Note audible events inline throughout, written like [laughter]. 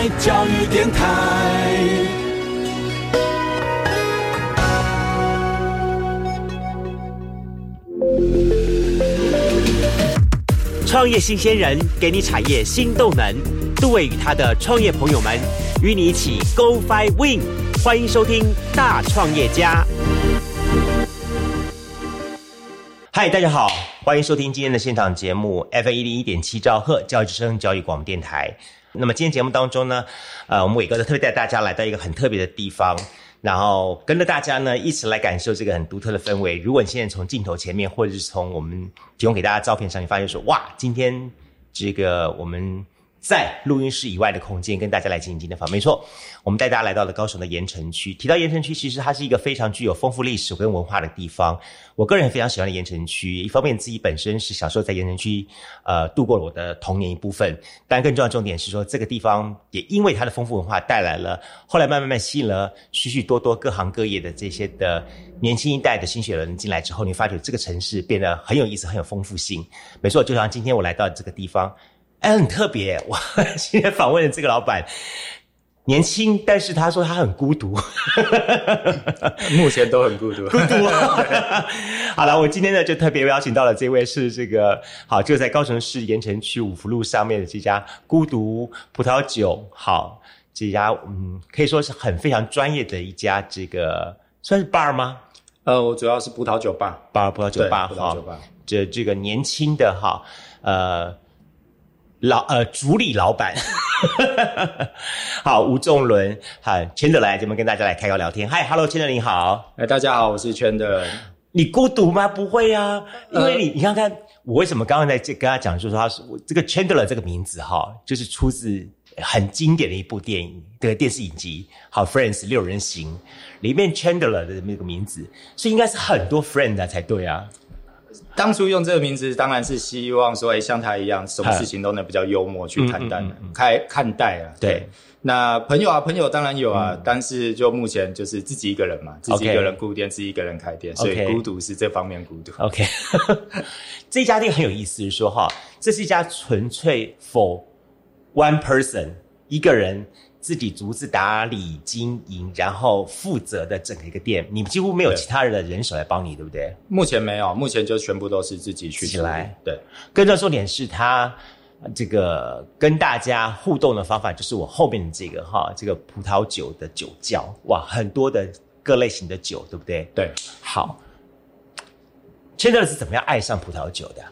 爱教育电台。创业新鲜人给你产业新动能，杜伟与他的创业朋友们与你一起 Go Fly Win，欢迎收听大创业家。嗨，大家好，欢迎收听今天的现场节目 F 一零一点七兆赫教育之声教育广播电台。那么今天节目当中呢，呃，我们伟哥呢特别带大家来到一个很特别的地方。然后跟着大家呢一起来感受这个很独特的氛围。如果你现在从镜头前面，或者是从我们提供给大家照片上，你发现说，哇，今天这个我们。在录音室以外的空间，跟大家来进行今天的访。没错，我们带大家来到了高雄的盐城区。提到盐城区，其实它是一个非常具有丰富历史跟文化的地方。我个人非常喜欢的盐城区，一方面自己本身是小时候在盐城区呃度过了我的童年一部分，但更重要重点是说，这个地方也因为它的丰富文化，带来了后来慢慢慢吸引了许许多多各行各业的这些的年轻一代的新血人进来之后，你发觉这个城市变得很有意思，很有丰富性。没错，就像今天我来到这个地方。哎，很特别。我 [laughs] 今天访问的这个老板年轻，但是他说他很孤独。[laughs] 目前都很孤独。[laughs] 孤独。好了，我今天呢就特别邀请到了这位是这个好，就在高雄市盐城区五福路上面的这家孤独葡萄酒。好，这家嗯可以说是很非常专业的一家这个算是 bar 吗？呃，我主要是葡萄酒 bar，bar 葡萄酒 bar 哈。这这个年轻的哈呃。老呃，主理老板，[laughs] 好，吴仲伦，好，圈德来这边跟大家来开个聊天。嗨，Hello，圈德你好，哎，大家好，我是圈德。你孤独吗？不会啊，因为你你看看我为什么刚刚在这跟他讲，就是说他是这个 Chandler 这个名字哈，就是出自很经典的一部电影的电视影集，好，Friends 六人行里面 Chandler 的那个名字，所以应该是很多 friend 才对啊。当初用这个名字，当然是希望说，哎，像他一样，什么事情都能比较幽默去看待，开看待啊。对，那朋友啊，朋友当然有啊，但是就目前就是自己一个人嘛，自己一个人顾店，自己一个人开店，所以孤独是这方面孤独。OK，[laughs] 这家店很有意思，是说哈，这是一家纯粹 for one person 一个人。自己独自打理经营，然后负责的整个一个店，你几乎没有其他人的人手来帮你，对不对？目前没有，目前就全部都是自己去起来。对，更重要重点是他这个跟大家互动的方法，就是我后面的这个哈，这个葡萄酒的酒窖，哇，很多的各类型的酒，对不对？对，好。现在是怎么样爱上葡萄酒的？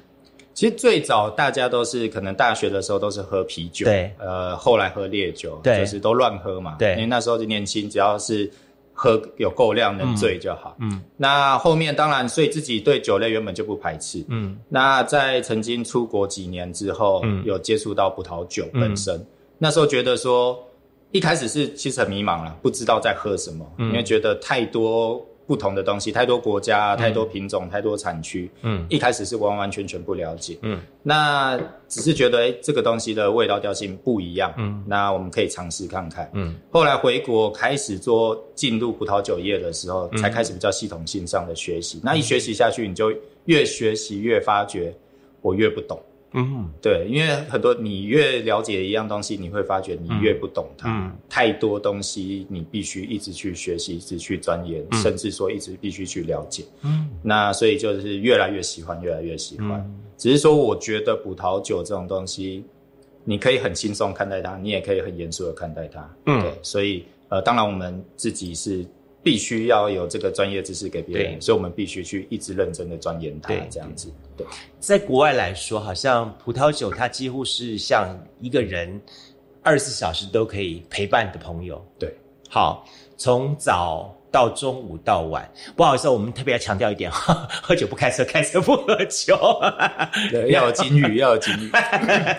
其实最早大家都是可能大学的时候都是喝啤酒，对，呃，后来喝烈酒，对，就是都乱喝嘛，对，因为那时候就年轻，只要是喝有够量能醉就好，嗯，那后面当然，所以自己对酒类原本就不排斥，嗯，那在曾经出国几年之后，嗯，有接触到葡萄酒本身，那时候觉得说，一开始是其实很迷茫了，不知道在喝什么，因为觉得太多。不同的东西，太多国家，太多品种，太多产区。嗯，一开始是完完全全不了解。嗯，那只是觉得，哎，这个东西的味道调性不一样。嗯，那我们可以尝试看看。嗯，后来回国开始做进入葡萄酒业的时候，才开始比较系统性上的学习。那一学习下去，你就越学习越发觉，我越不懂。嗯，对，因为很多你越了解一样东西，你会发觉你越不懂它。太多东西你必须一直去学习，一直去钻研，甚至说一直必须去了解。嗯，那所以就是越来越喜欢，越来越喜欢。只是说，我觉得葡萄酒这种东西，你可以很轻松看待它，你也可以很严肃的看待它。嗯，对，所以呃，当然我们自己是。必须要有这个专业知识给别人，所以我们必须去一直认真的钻研它，这样子。对，在国外来说，好像葡萄酒它几乎是像一个人二十四小时都可以陪伴的朋友。对，好，从早到中午到晚，不好意思，我们特别要强调一点哈，[laughs] 喝酒不开车，开车不喝酒。对，要有金语，要有金语。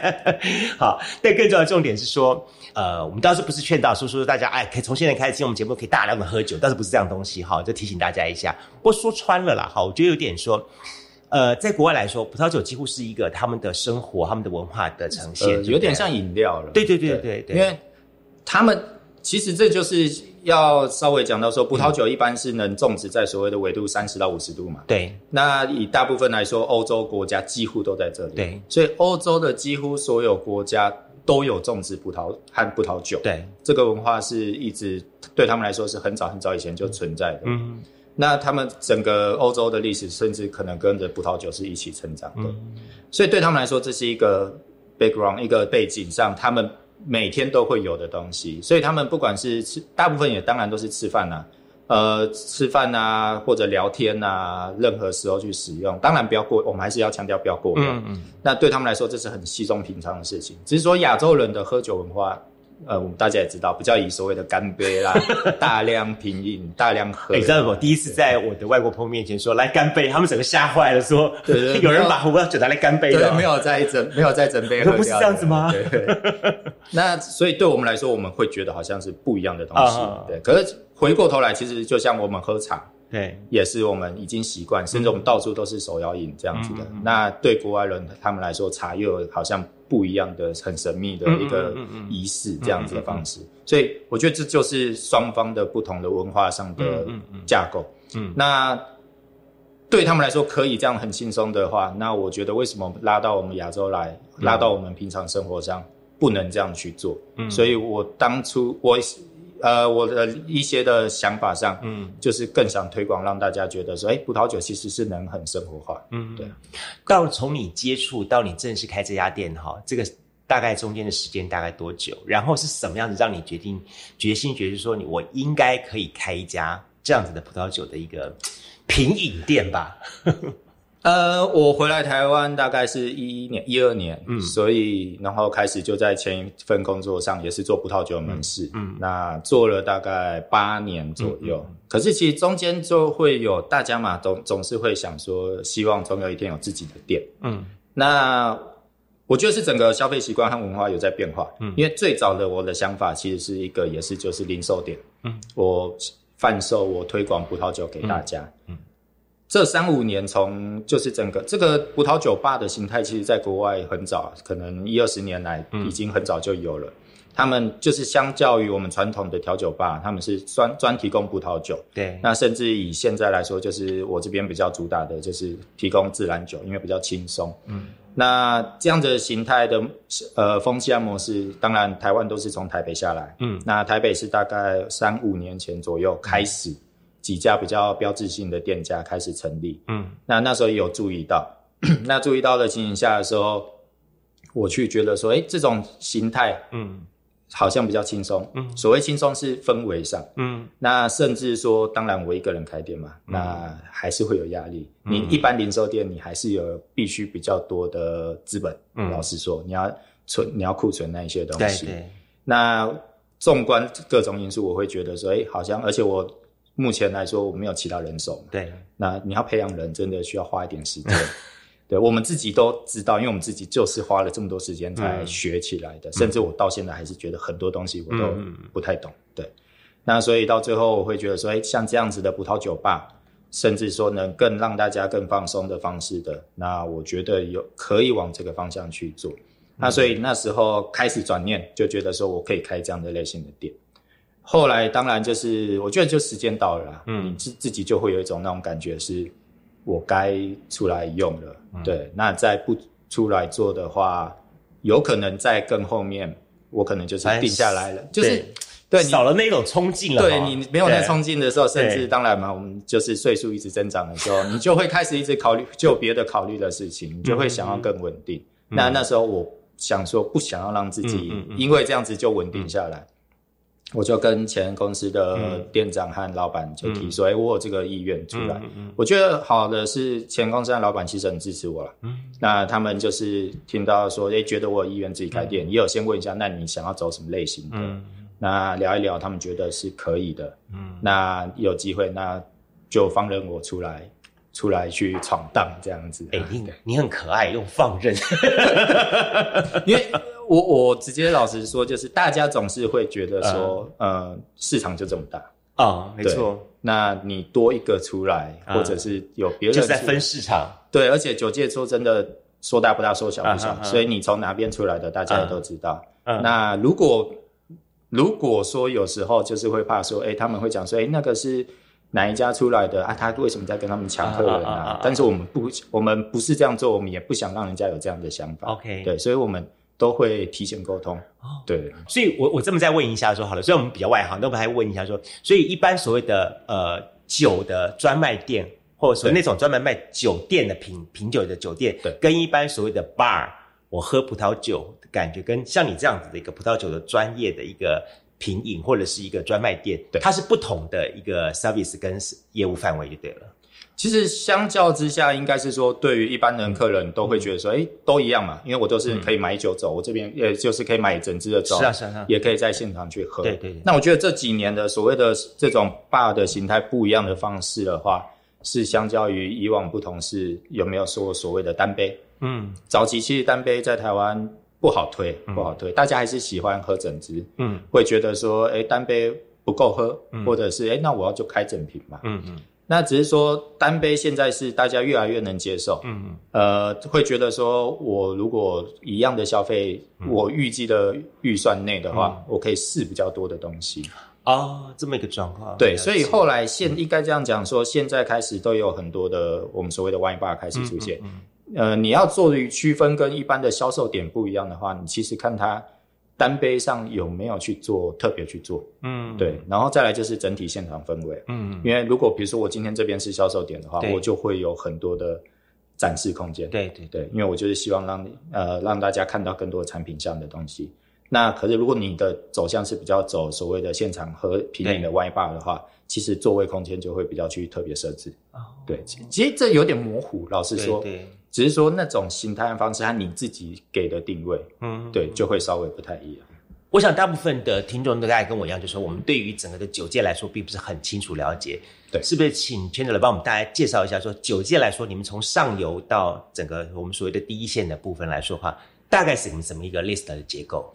[laughs] 好，但更重要的重点是说。呃，我们倒是不是劝导叔叔大家，哎，可以从现在开始听我们节目，可以大量的喝酒，但是不是这样东西哈，就提醒大家一下。不过说穿了啦，哈，我觉得有点说，呃，在国外来说，葡萄酒几乎是一个他们的生活、他们的文化的呈现，有点像饮料了。对对对对对，因为他们其实这就是要稍微讲到说，葡萄酒一般是能种植在所谓的纬度三十到五十度嘛。对，那以大部分来说，欧洲国家几乎都在这里。对，所以欧洲的几乎所有国家。都有种植葡萄和葡萄酒。对，这个文化是一直对他们来说是很早很早以前就存在的。嗯，那他们整个欧洲的历史，甚至可能跟着葡萄酒是一起成长的。所以对他们来说，这是一个 background，一个背景上，他们每天都会有的东西。所以他们不管是吃，大部分也当然都是吃饭呐。呃，吃饭啊，或者聊天啊，任何时候去使用，当然不要过，我们还是要强调不要过量。嗯嗯。那对他们来说，这是很稀松平常的事情。只是说亚洲人的喝酒文化。呃，我们大家也知道，比较以所谓的干杯啦，[laughs] 大量品饮，大量喝。你知道我第一次在我的外国朋友面前说来干杯，他们整个吓坏了，说有人把葡萄酒拿来干杯的，没有在整，没有在整杯喝不是这样子吗？对。[laughs] 那所以对我们来说，我们会觉得好像是不一样的东西。对。可是回过头来，其实就像我们喝茶，对，也是我们已经习惯，甚至我们到处都是手摇饮这样子的。那对国外人他们来说，茶又好像。不一样的、很神秘的一个仪式，这样子的方式，所以我觉得这就是双方的不同的文化上的架构。嗯，那对他们来说可以这样很轻松的话，那我觉得为什么拉到我们亚洲来，拉到我们平常生活上不能这样去做？嗯，所以我当初我。呃，我的一些的想法上，嗯，就是更想推广，让大家觉得说，哎，葡萄酒其实是能很生活化，嗯，对。到从你接触到你正式开这家店哈，这个大概中间的时间大概多久？然后是什么样子让你决定决心，决定说你我应该可以开一家这样子的葡萄酒的一个品饮店吧？呃，我回来台湾大概是一一年、一二年，嗯，所以然后开始就在前一份工作上也是做葡萄酒门市，嗯，那做了大概八年左右。可是其实中间就会有大家嘛，总总是会想说，希望总有一天有自己的店，嗯，那我觉得是整个消费习惯和文化有在变化，嗯，因为最早的我的想法其实是一个也是就是零售店，嗯，我贩售我推广葡萄酒给大家，嗯。这三五年，从就是整个这个葡萄酒吧的形态，其实在国外很早，可能一二十年来已经很早就有了。他们就是相较于我们传统的调酒吧，他们是专专提供葡萄酒。对，那甚至以现在来说，就是我这边比较主打的就是提供自然酒，因为比较轻松。嗯，那这样的形态的呃风气模式，当然台湾都是从台北下来。嗯，那台北是大概三五年前左右开始。几家比较标志性的店家开始成立，嗯，那那时候也有注意到，那注意到的情形下的时候，我去觉得说，哎，这种形态，嗯，好像比较轻松，嗯，所谓轻松是氛围上，嗯，那甚至说，当然我一个人开店嘛，那还是会有压力。你一般零售店，你还是有必须比较多的资本，嗯，老实说，你要存，你要库存那一些东西，对，那纵观各种因素，我会觉得说，哎，好像，而且我。目前来说，我没有其他人手。对，那你要培养人，真的需要花一点时间。[laughs] 对，我们自己都知道，因为我们自己就是花了这么多时间才学起来的。甚至我到现在还是觉得很多东西我都不太懂。对，那所以到最后我会觉得说，哎，像这样子的葡萄酒吧，甚至说能更让大家更放松的方式的，那我觉得有可以往这个方向去做。那所以那时候开始转念，就觉得说我可以开这样的类型的店。后来当然就是，我觉得就时间到了啦，嗯，你自自己就会有一种那种感觉，是我该出来用了，对。那再不出来做的话，有可能在更后面，我可能就是定下来了，就是对少了那种冲劲了。对你没有那冲劲的时候，甚至当然嘛，我们就是岁数一直增长的时候，[laughs] 你就会开始一直考虑就别的考虑的事情，你就会想要更稳定。那那时候我想说，不想要让自己因为这样子就稳定下来。我就跟前公司的店长和老板就提说：“哎，我有这个意愿出来。我觉得好的是前公司的老板其实很支持我了。那他们就是听到说，哎，觉得我有意愿自己开店，也有先问一下，那你想要走什么类型的？那聊一聊，他们觉得是可以的。嗯那有机会，那就放任我出来，出来去闯荡这样子。哎，你你很可爱，用放任，[laughs] 因为。我我直接老实说，就是大家总是会觉得说，呃，市场就这么大啊，没错。那你多一个出来，或者是有别人就在分市场，对。而且九界说真的，说大不大，说小不小，所以你从哪边出来的，大家也都知道。那如果如果说有时候就是会怕说，哎，他们会讲说，哎，那个是哪一家出来的啊？他为什么在跟他们抢客人啊？但是我们不，我们不是这样做，我们也不想让人家有这样的想法。OK，对，所以我们。都会提前沟通。哦，对，所以我我这么再问一下说好了，所以我们比较外行，那我们还问一下说，所以一般所谓的呃酒的专卖店，或者说那种专门卖酒店的品品酒的酒店，对，跟一般所谓的 bar，我喝葡萄酒的感觉，跟像你这样子的一个葡萄酒的专业的一个品饮或者是一个专卖店，对，它是不同的一个 service 跟业务范围就对了。其实相较之下，应该是说，对于一般人客人都会觉得说，哎，都一样嘛，因为我都是可以买酒走，我这边也就是可以买整支的走，是啊是啊，也可以在现场去喝。对对。那我觉得这几年的所谓的这种 bar 的形态不一样的方式的话，是相较于以往不同，是有没有说所谓的单杯？嗯，早期其实单杯在台湾不好推，不好推，大家还是喜欢喝整支，嗯，会觉得说，哎，单杯不够喝，或者是哎，那我要就开整瓶嘛，嗯嗯。那只是说单杯现在是大家越来越能接受，嗯嗯，呃，会觉得说我如果一样的消费，我预计的预算内的话，我可以试比较多的东西。啊，这么一个状况。对，所以后来现应该这样讲说，现在开始都有很多的我们所谓的 wine bar 开始出现。呃，你要做于区分跟一般的销售点不一样的话，你其实看它。单杯上有没有去做特别去做？嗯，对，然后再来就是整体现场氛围。嗯，因为如果比如说我今天这边是销售点的话，我就会有很多的展示空间。对对对，因为我就是希望让呃让大家看到更多产品上的东西。那可是如果你的走向是比较走所谓的现场和平面的 Y bar 的话，其实座位空间就会比较去特别设置。哦，对，其实这有点模糊，老实说。对。只是说那种形态方式和你自己给的定位，嗯，对，就会稍微不太一样。我想大部分的听众都大概跟我一样，就是说我们对于整个的酒界来说，并不是很清楚了解。对，是不是请 Chandler 来帮我们大家介绍一下，说酒界来说，你们从上游到整个我们所谓的第一线的部分来说话，大概是你们什么一个 list 的结构？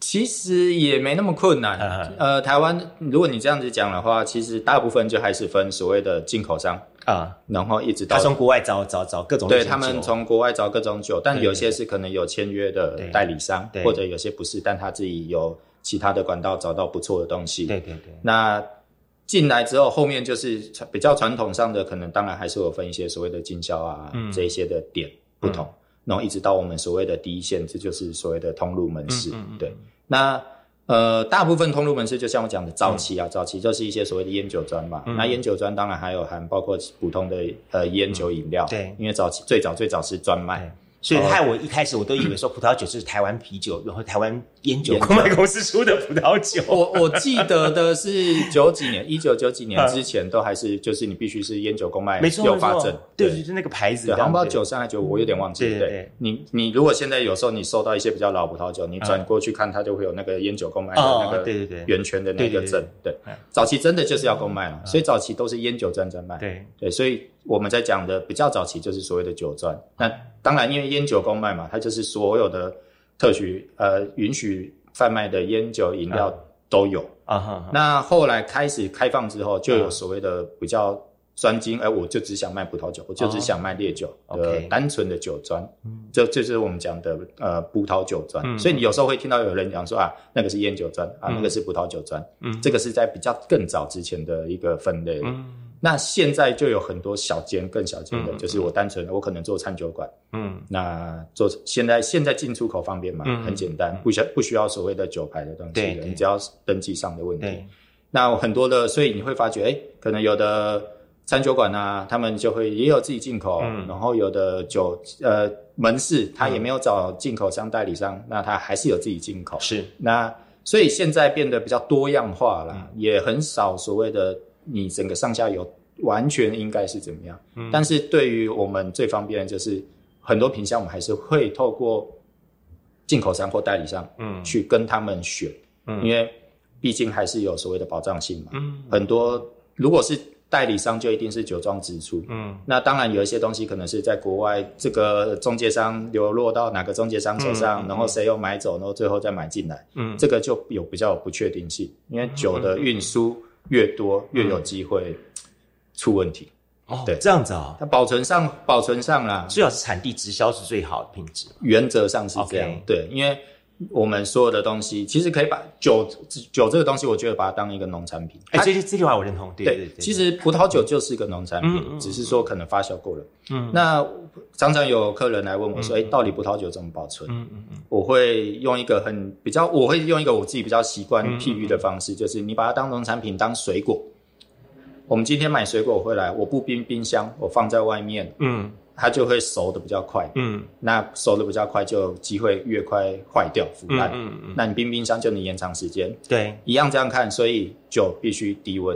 其实也没那么困难。呃，台湾如果你这样子讲的话，其实大部分就还是分所谓的进口商。啊，然后一直到他从国外找找找各种对他们从国外找各种酒，但有些是可能有签约的代理商，或者有些不是，但他自己有其他的管道找到不错的东西。对对对。那进来之后，后面就是比较传统上的，可能当然还是有分一些所谓的经销啊这一些的点不同，然后一直到我们所谓的第一线，这就是所谓的通路门市。对，那。呃，大部分通路门市就像我讲的，早期啊，早期就是一些所谓的烟酒专嘛。那烟酒专当然还有含包括普通的呃烟酒饮料。对，因为早期最早最早是专卖。所以害我一开始我都以为说葡萄酒是台湾啤酒，然后台湾烟酒公卖公司出的葡萄酒。我我记得的是 [laughs] 九几年，一九九几年之前都还是就是你必须是烟酒公卖有发证，对就是那个牌子。对，好像不知道九三还是九，我有点忘记。对对，你你如果现在有时候你收到一些比较老葡萄酒，你转过去看它就会有那个烟酒公卖的那个对对对圆圈的那个证。对，早期真的就是要公卖了，所以早期都是烟酒专专卖。对对，所以。我们在讲的比较早期就是所谓的酒专，那当然因为烟酒公卖嘛，它就是所有的特许呃允许贩卖的烟酒饮料都有。啊。那后来开始开放之后，就有所谓的比较专精，哎，我就只想卖葡萄酒，我就只想卖烈酒的单纯的酒专，这就是我们讲的呃葡萄酒专。所以你有时候会听到有人讲说啊，那个是烟酒专啊，那个是葡萄酒专，嗯，这个是在比较更早之前的一个分类。那现在就有很多小间、更小间的，就是我单纯的，我可能做餐酒馆，嗯，那做现在现在进出口方便嘛，很简单，不需不需要所谓的酒牌的东西，你只要登记上的问题。那很多的，所以你会发觉，哎，可能有的餐酒馆啊，他们就会也有自己进口，然后有的酒呃门市，他也没有找进口商代理商，那他还是有自己进口。是，那所以现在变得比较多样化了，也很少所谓的。你整个上下游完全应该是怎么样？嗯，但是对于我们最方便的就是很多品相，我们还是会透过进口商或代理商，嗯，去跟他们选，嗯，因为毕竟还是有所谓的保障性嘛，嗯，很多如果是代理商，就一定是酒庄支出，嗯，那当然有一些东西可能是在国外这个中介商流落到哪个中介商手上，然后谁又买走，然后最后再买进来，嗯，这个就有比较不确定性，因为酒的运输。越多越有机会出问题。哦，对，这样子啊，它保存上保存上啦，最好是产地直销是最好的品质，原则上是这样，对，因为我们所有的东西，其实可以把酒酒这个东西，我觉得把它当一个农产品。哎，这这句话我认同。对对对，其实葡萄酒就是一个农产品，只是说可能发酵过了。嗯，那常常有客人来问我说：“哎，到底葡萄酒怎么保存？”嗯嗯嗯，我会用一个很比较，我会用一个我自己比较习惯譬喻的方式，就是你把它当农产品，当水果。我们今天买水果回来，我不冰冰箱，我放在外面。嗯。它就会熟的比较快，嗯，那熟的比较快，就机会越快坏掉腐烂，嗯嗯，那你冰冰箱就能延长时间，对，一样这样看，所以酒必须低温，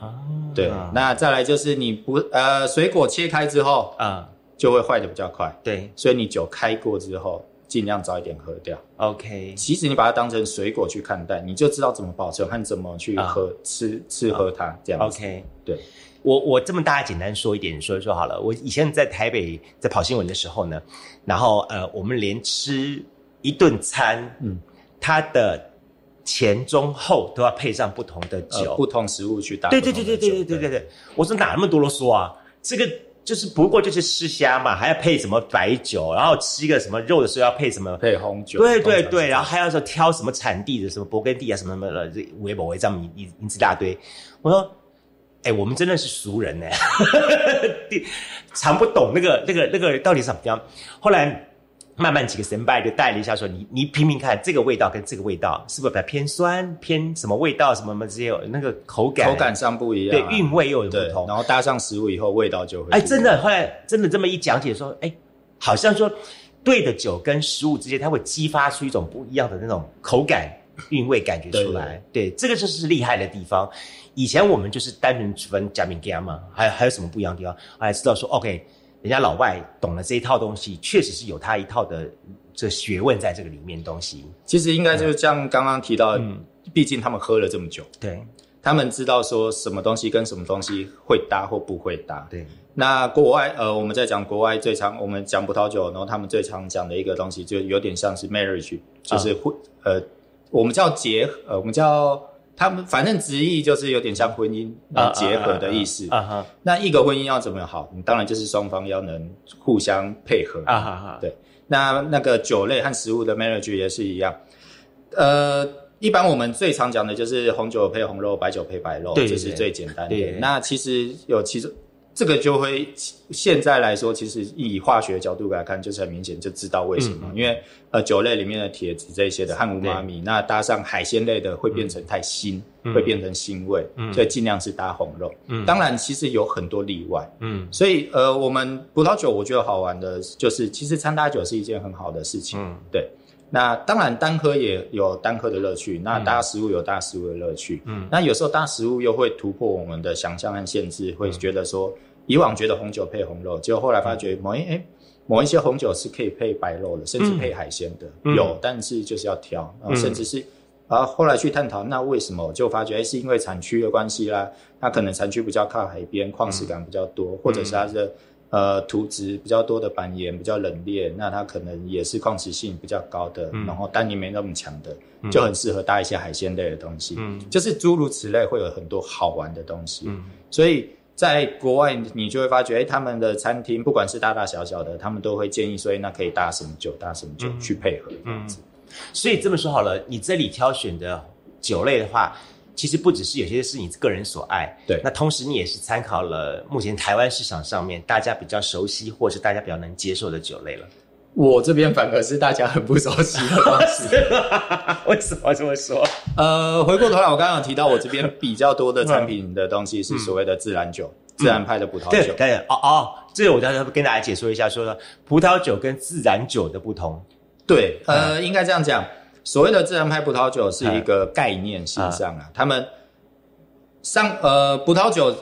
哦，对，那再来就是你不呃水果切开之后啊，就会坏的比较快，对，所以你酒开过之后，尽量早一点喝掉，OK，其实你把它当成水果去看待，你就知道怎么保存和怎么去喝吃吃喝它这样，OK，对。我我这么大简单说一点说一说好了。我以前在台北在跑新闻的时候呢，然后呃，我们连吃一顿餐，嗯，它的前中后都要配上不同的酒，不同食物去搭。对对对对对对对对对。我说哪那么多啰嗦啊？这个就是不过就是吃虾嘛，还要配什么白酒，然后吃一个什么肉的时候要配什么配红酒。对对对，然后还要说挑什么产地的，什么勃艮第啊，什么什么的，这维博维这样一一一大堆。我说。哎，我们真的是俗人呢，[laughs] 常不懂那个、那个、那个到底怎么样。后来慢慢几个神拜就带了一下，说你你品品看，这个味道跟这个味道是不是比较偏酸、偏什么味道什么什么这些那个口感口感上不一样，对韵味又有不同。然后搭上食物以后，味道就会哎，真的后来真的这么一讲解说，哎，好像说对的酒跟食物之间，它会激发出一种不一样的那种口感韵味感觉出来。对，这个就是厉害的地方。以前我们就是单纯分加冕加嘛，还有还有什么不一样的地方？还知道说，OK，人家老外懂了这一套东西，确实是有他一套的这学问在这个里面东西。其实应该就是像刚刚提到，毕竟他们喝了这么久，对，他们知道说什么东西跟什么东西会搭或不会搭。对，那国外呃，我们在讲国外最常我们讲葡萄酒，然后他们最常讲的一个东西，就有点像是 marriage，就是会呃，我们叫结呃，我们叫。他们反正直译就是有点像婚姻结合的意思。啊哈，那一个婚姻要怎么好？你当然就是双方要能互相配合。啊哈哈，对。那那个酒类和食物的 marriage 也是一样。呃，一般我们最常讲的就是红酒配红肉，白酒配白肉，这是最简单的。那其实有其实。这个就会现在来说，其实以化学角度来看，就是很明显就知道为什么。因为呃，酒类里面的铁质这些的和五妈米，那搭上海鲜类的会变成太腥，会变成腥味，所以尽量是搭红肉。当然，其实有很多例外。嗯，所以呃，我们葡萄酒我觉得好玩的就是，其实餐搭酒是一件很好的事情。对。那当然，单喝也有单喝的乐趣，那搭食物有搭食物的乐趣。嗯，那有时候搭食物又会突破我们的想象和限制，会觉得说，以往觉得红酒配红肉，结果后来发觉某一哎某一些红酒是可以配白肉的，甚至配海鲜的，有，但是就是要挑，然后甚至是啊后来去探讨，那为什么就发觉哎是因为产区的关系啦，那可能产区比较靠海边，矿石感比较多，或者是它的。呃，土质比较多的板岩比较冷冽，那它可能也是矿石性比较高的，然后单宁没那么强的，就很适合搭一些海鲜类的东西。嗯，就是诸如此类，会有很多好玩的东西。嗯，所以在国外你就会发觉，哎，他们的餐厅不管是大大小小的，他们都会建议说，那可以搭什么酒，搭什么酒去配合这样子。所以这么说好了，你这里挑选的酒类的话。其实不只是有些是你个人所爱，对。那同时你也是参考了目前台湾市场上面大家比较熟悉或是大家比较能接受的酒类了。我这边反而是大家很不熟悉的方式。[laughs] 为什么这么说？呃，回过头来，我刚刚提到我这边比较多的产品的东西是所谓的自然酒，自然派的葡萄酒。对，哦哦，这个我刚才跟大家解说一下，说说葡萄酒跟自然酒的不同。对，呃，应该这样讲。所谓的自然派葡萄酒是一个概念性上啊，他们上呃葡萄酒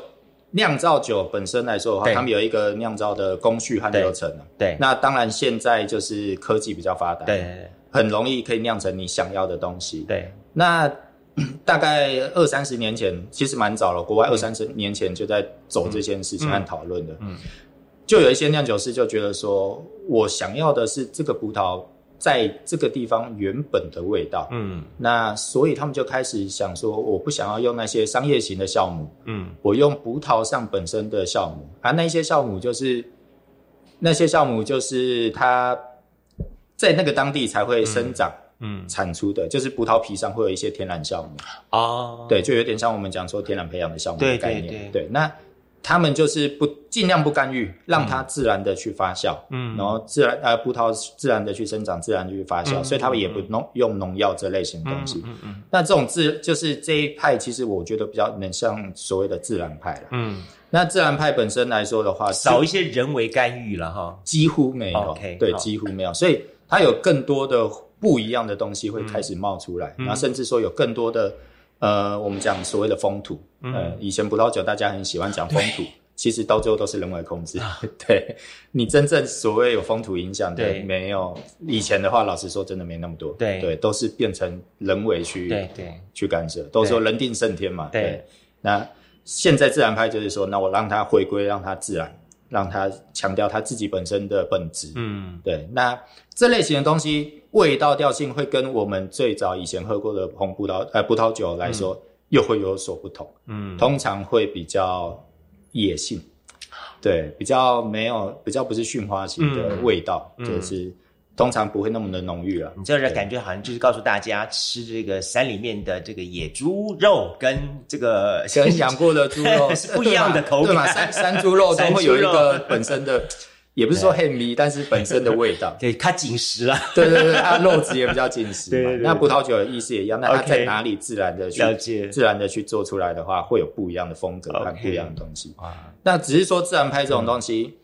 酿造酒本身来说的话，他们有一个酿造的工序和流程对，那当然现在就是科技比较发达，对，很容易可以酿成你想要的东西。对，那 [clears throat] 大概二三十年前，其实蛮早了，国外二三十年前就在走这件事情和讨论的。嗯，就有一些酿酒师就觉得说，我想要的是这个葡萄。在这个地方原本的味道，嗯，那所以他们就开始想说，我不想要用那些商业型的酵母，嗯，我用葡萄上本身的酵母，啊，那些酵母就是那些酵母就是它在那个当地才会生长，嗯。产出的，就是葡萄皮上会有一些天然酵母，哦，对，就有点像我们讲说天然培养的酵母的概念，对对。对，那。他们就是不尽量不干预，让它自然的去发酵，嗯，然后自然呃葡萄自然的去生长，自然地去发酵，所以他们也不农用农药这类型的东西。嗯嗯那这种自就是这一派，其实我觉得比较能像所谓的自然派了。嗯。那自然派本身来说的话，少一些人为干预了哈，几乎没有。对，几乎没有，所以它有更多的不一样的东西会开始冒出来，然后甚至说有更多的。呃，我们讲所谓的风土，呃，以前葡萄酒大家很喜欢讲风土，[laughs] 其实到最后都是人为控制。[laughs] 对你真正所谓有风土影响的，没有。以前的话，老实说，真的没那么多。对对，都是变成人为去对对去干涉，都说人定胜天嘛。对，那现在自然派就是说，那我让它回归，让它自然，让它强调它自己本身的本质。嗯，对。那这类型的东西。味道调性会跟我们最早以前喝过的红葡萄呃葡萄酒来说，又会有所不同。嗯，通常会比较野性，对，比较没有比较不是驯化型的味道，就是通常不会那么的浓郁了。你这人感觉好像就是告诉大家，吃这个山里面的这个野猪肉跟这个跟养过的猪肉 [laughs] 是不一样的口感，山山猪肉 [laughs] 都会有一个本身的。也不是说很迷，但是本身的味道，[laughs] 对，它紧实啊。对对对，它肉质也比较紧实。对那葡萄酒的意思也一样，那它在哪里自然的去自然的去做出来的话，会有不一样的风格和不一样的东西。那只是说自然派这种东西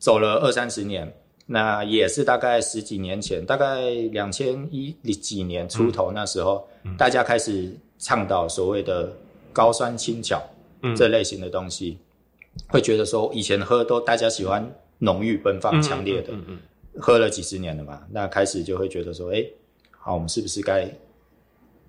走了二三十年，那也是大概十几年前，大概两千一几年出头那时候，大家开始倡导所谓的高酸轻巧这类型的东西，会觉得说以前喝都大家喜欢。浓郁奔放、强烈的，喝了几十年了嘛，那开始就会觉得说，哎，好，我们是不是该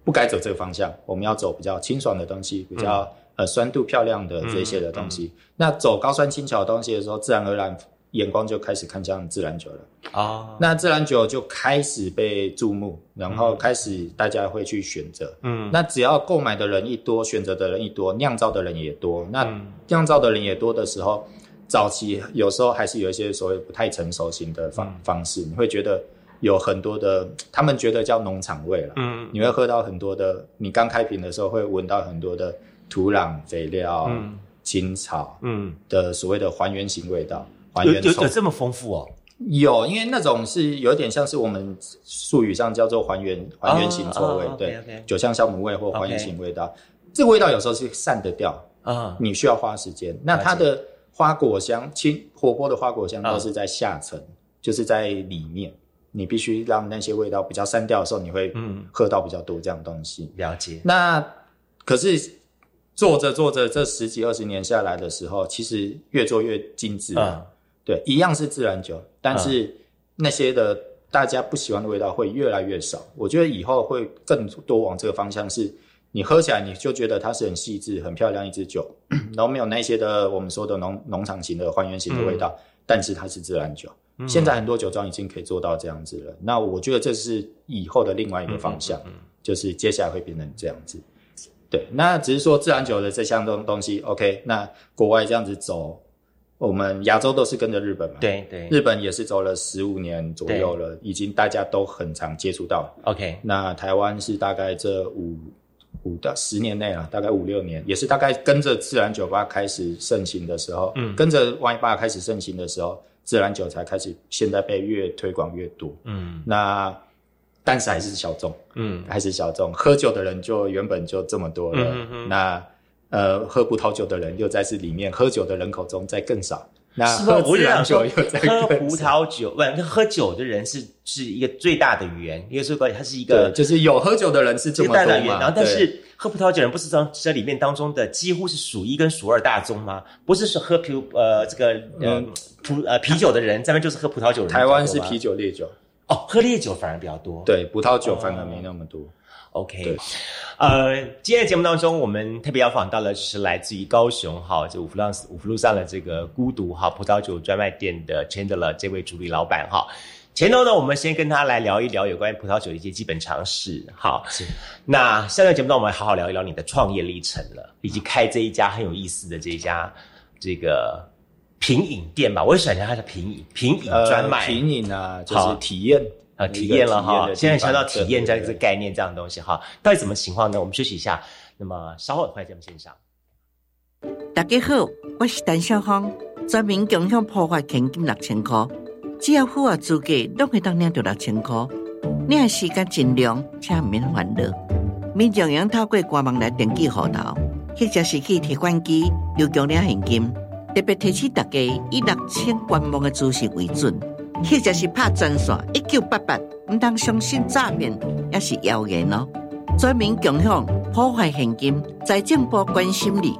不该走这个方向？我们要走比较清爽的东西，比较呃酸度漂亮的这些的东西。那走高酸轻巧的东西的时候，自然而然眼光就开始看向自然酒了啊。那自然酒就开始被注目，然后开始大家会去选择。嗯，那只要购买的人一多，选择的人一多，酿造的人也多。那酿造的人也多的时候。早期有时候还是有一些所谓不太成熟型的方方式，你会觉得有很多的，他们觉得叫农场味了。嗯，你会喝到很多的，你刚开瓶的时候会闻到很多的土壤、肥料、青草，嗯的所谓的还原型味道。还原有有这么丰富哦？有，因为那种是有点像是我们术语上叫做还原还原型臭味，对，酒香酵母味或还原型味道。这个味道有时候是散得掉啊，你需要花时间。那它的。花果香，轻活泼的花果香都是在下层，就是在里面。你必须让那些味道比较散掉的时候，你会嗯喝到比较多这样东西。了解。那可是做着做着，这十几二十年下来的时候，其实越做越精致了。对，一样是自然酒，但是那些的大家不喜欢的味道会越来越少。我觉得以后会更多往这个方向是。你喝起来你就觉得它是很细致、很漂亮一支酒，[clears throat] 然后没有那些的我们说的农农场型的还原型的味道，但是它是自然酒。现在很多酒庄已经可以做到这样子了。那我觉得这是以后的另外一个方向，就是接下来会变成这样子。对，那只是说自然酒的这项东东西，OK。那国外这样子走，我们亚洲都是跟着日本嘛？对对，日本也是走了十五年左右了，已经大家都很常接触到。OK，那台湾是大概这五。五到十年内啊，大概五六年，也是大概跟着自然酒吧开始盛行的时候，嗯，跟着 Y 吧开始盛行的时候，自然酒才开始现在被越推广越多，嗯，那但是还是小众，嗯，还是小众，喝酒的人就原本就这么多了，那呃，喝葡萄酒的人又在是里面，喝酒的人口中再更少。那喝自然酒又在喝葡萄酒，不，喝酒的人是是一个最大的源，因为说它是一个，就是有喝酒的人是这么多嘛。然后，但是喝葡萄酒人不是从这里面当中的几乎是数一跟数二大宗吗？不是说喝啤呃这个呃葡呃啤酒的人，这边就是喝葡萄酒人。台湾是啤酒烈酒哦，喝烈酒反而比较多。对，葡萄酒反而没那么多。OK，呃，今天的节目当中，我们特别要访到的是来自于高雄哈，这五福路五福路上的这个孤独哈葡萄酒专卖店的 Chandler 这位主理老板哈。前头呢，我们先跟他来聊一聊有关于葡萄酒的一些基本常识好。是。那下个节目呢，我们好好聊一聊你的创业历程了，以及开这一家很有意思的这一家这个品饮店吧。我也想一下，它的品饮品饮专卖品饮啊，就是体验。呃体验了哈。现在想到体验这这个概念这样的东西哈，到底什么情况呢？我们休息一下，那么稍后回来节目现场。大家好，我是陈小芳，专门共享破坏现金六千块，只要符合资格，拢会当领到六千块。你的时间尽量，请免烦恼。民众用透过官网来登记户头，或者是去提款机邮局领现金。特别提醒大家，以六千官网的资讯为准，或者是拍专线一九八八，唔当相信诈骗，也是谣言哦。全面共享破坏现金，财政部关心你。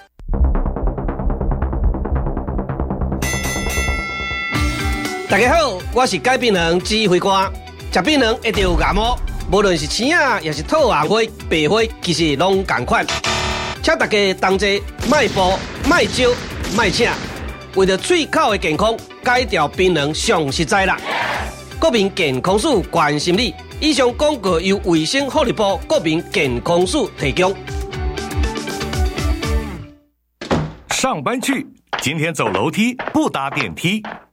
大家好，我是改病人指挥官。食病人一定有感冒，无论是青啊，也是透红灰、白灰，其实拢同款。请大家同齐卖步、卖招、卖请，为了喙口的健康，戒掉槟榔上实在啦。国民健康署关心你。以上广告由卫生福利部国民健康署提供。上班去，今天走楼梯不搭电梯。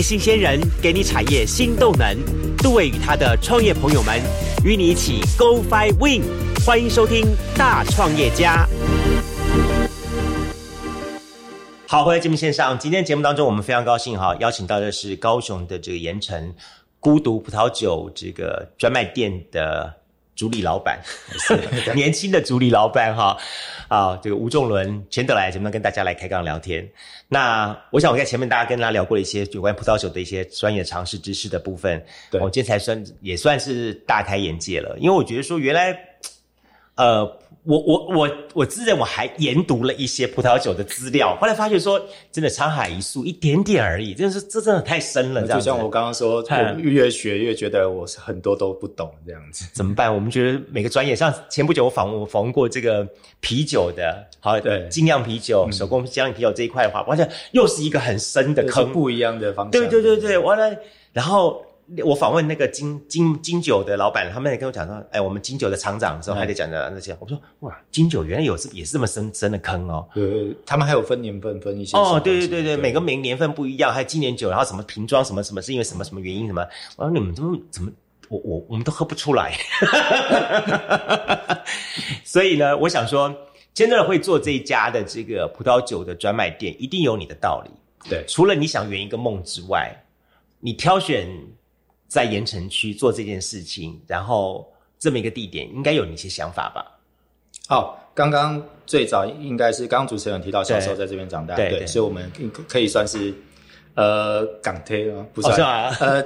新鲜人给你产业新动能。杜伟与他的创业朋友们与你一起 Go Fly Win。欢迎收听《大创业家》。好，回来节目线上，今天节目当中，我们非常高兴哈，邀请到的是高雄的这个盐城孤独葡萄酒这个专卖店的主理老板，[laughs] 年轻的主理老板哈，啊，这个吴仲伦钱德来前面跟大家来开杠聊天。那我想我在前面大家跟大家聊过了一些有关葡萄酒的一些专业常识知识的部分，我今天才算也算是大开眼界了，因为我觉得说原来，呃，我我我我自认我还研读了一些葡萄酒的资料，后来发觉说真的沧海一粟，一点点而已，真的是这真的太深了，这样子就像我刚刚说，越学越觉得我是很多都不懂这样子。怎么办？我们觉得每个专业，像前不久我访问我访问过这个啤酒的，好，对精酿啤酒、手工精酿啤酒这一块的话，完全又是一个很深的坑，不一样的方向。对对对对，完了，然后我访问那个金金金酒的老板，他们也跟我讲说，哎，我们金酒的厂长的时候还得讲的那些，我说哇，金酒原来有是也是这么深深的坑哦。对，他们还有分年份，分一些哦，对对对对，每个年年份不一样，还有纪念酒，然后什么瓶装什么什么是因为什么什么原因什么，我说你们怎么怎么，我我我们都喝不出来，[laughs] 所以呢，我想说，真的会做这一家的这个葡萄酒的专卖店，一定有你的道理。对。除了你想圆一个梦之外，你挑选在盐城区做这件事情，然后这么一个地点，应该有你一些想法吧？好，刚刚最早应该是刚刚主持人提到小时候在这边长大，对对所以我们可以算是呃港推啊？不算，呃，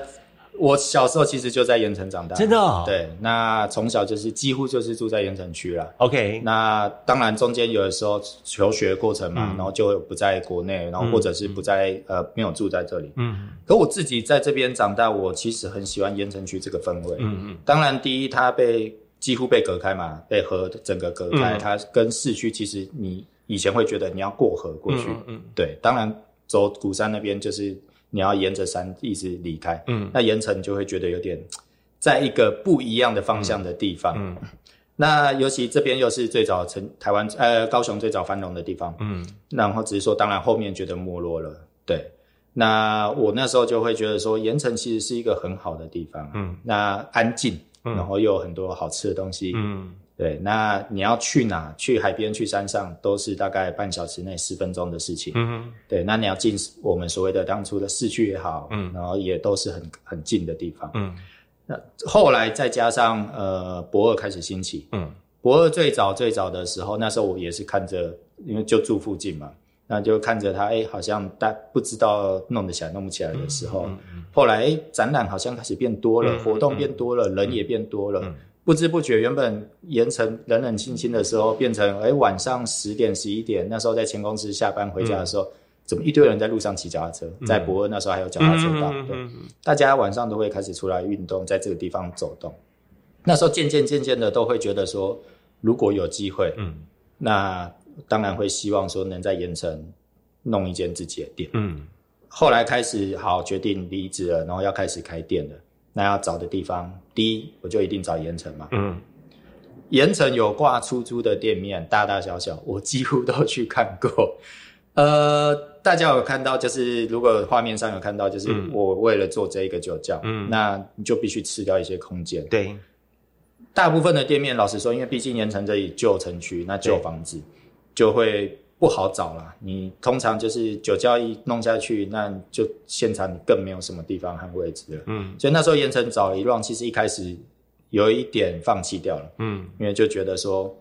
我小时候其实就在盐城长大，真的哦？对，那从小就是几乎就是住在盐城区了。OK，那当然，中间有的时候求学过程嘛，嗯。然后就不在国内，然后或者是不在、呃没有住在这里。嗯。可我自己在这边长大，我其实很喜欢盐城区这个氛围。嗯嗯。当然，第一它被几乎被隔开嘛，被河整个隔开，嗯。它跟市区其实你以前会觉得你要过河过去，嗯嗯对，当然走鼓山那边就是你要沿着山一直离开，嗯。那盐城就会觉得有点在一个不一样的方向的地方。嗯。那尤其这边又是最早成台湾呃高雄最早繁荣的地方，嗯。然后只是说当然后面觉得没落了，对。那我那时候就会觉得说，盐城其实是一个很好的地方，嗯，那安静，嗯。然后又有很多好吃的东西，嗯对。那你要去哪？去海边、去山上，都是大概半小时内十分钟的事情，嗯对。那你要进我们所谓的当初的市区也好，嗯然后也都是很很近的地方。嗯那后来再加上呃博二开始兴起，嗯博二最早最早的时候，那时候我也是看着，因为就住附近嘛，那就看着他，哎、好像大不知道弄得起来弄不起来的时候，后来哎展览好像开始变多了，嗯活动变多了，人也变多了，嗯不知不觉原本盐城冷冷清清的时候，变成哎、晚上十点十一点，那时候在前公司下班回家的时候。怎么一堆人在路上骑脚踏车？在博恩那时候还有脚踏车道，对，大家晚上都会开始出来运动，在这个地方走动。那时候渐渐渐渐的都会觉得说，如果有机会，嗯那当然会希望说能在盐城弄一间自己的店。嗯后来开始好决定离职了，然后要开始开店了。那要找的地方，第一我就一定找盐城嘛。嗯盐城有挂出租的店面，大大小小，我几乎都去看过。呃，大家有看到，就是如果画面上有看到，就是嗯我为了做这一个酒窖，嗯那你就必须吃掉一些空间。对，大部分的店面，老实说，因为毕竟盐城这里旧城区，那旧房子就会不好找啦。你通常就是酒窖一弄下去，那就现场更没有什么地方和位置了。嗯所以那时候盐城找了一 round，其实一开始有一点放弃掉了，嗯因为就觉得说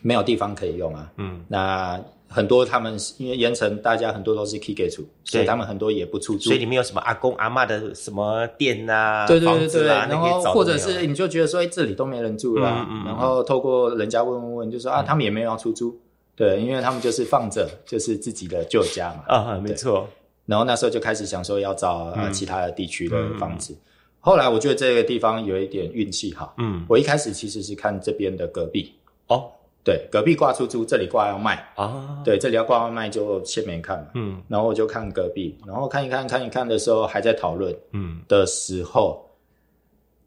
没有地方可以用啊。嗯那很多他们因为盐城大家很多都是 key 给出，所以他们很多也不出租所以。里面有什么阿公阿妈的什么店呐、对对对对，然后或者是你就觉得说，哎，这里都没人住啦、嗯嗯嗯然后透过人家问问问，就说啊，他们也没有要出租，对，因为他们就是放着，就是自己的旧家嘛。啊，没错，然后那时候就开始想说要找呃嗯。其他的地区的房子。后来我觉得这个地方有一点运气好，嗯。我一开始其实是看这边的隔壁，哦。对，隔壁挂出租，这里挂要卖，啊，对，这里要挂要卖就先没看嘛。嗯。然后我就看隔壁，然后看一看看一看的时候还在讨论嗯。的时候，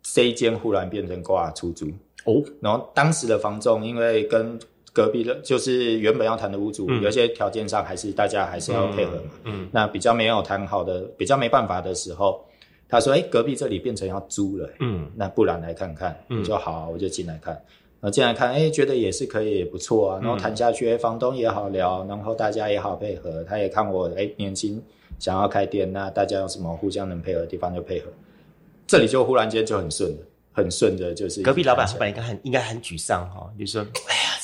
这一间忽然变成挂出租哦，然后当时的房仲因为跟隔壁的，就是原本要谈的屋主，嗯有些条件上还是大家还是要配合嘛。嗯那比较没有谈好的，比较没办法的时候，他说：“哎、隔壁这里变成要租了、嗯那不然来看看。”嗯就：“好啊、我就进来看。”然后进来看，哎、觉得也是可以，也不错啊。然后谈下去，哎、房东也好聊，然后大家也好配合。他也看我，哎、年轻，想要开店，那大家有什么互相能配合的地方就配合。这里就忽然间就很顺了，很顺的，就是隔壁老板谈起来本来应该很应该很沮丧哈、就说 [laughs]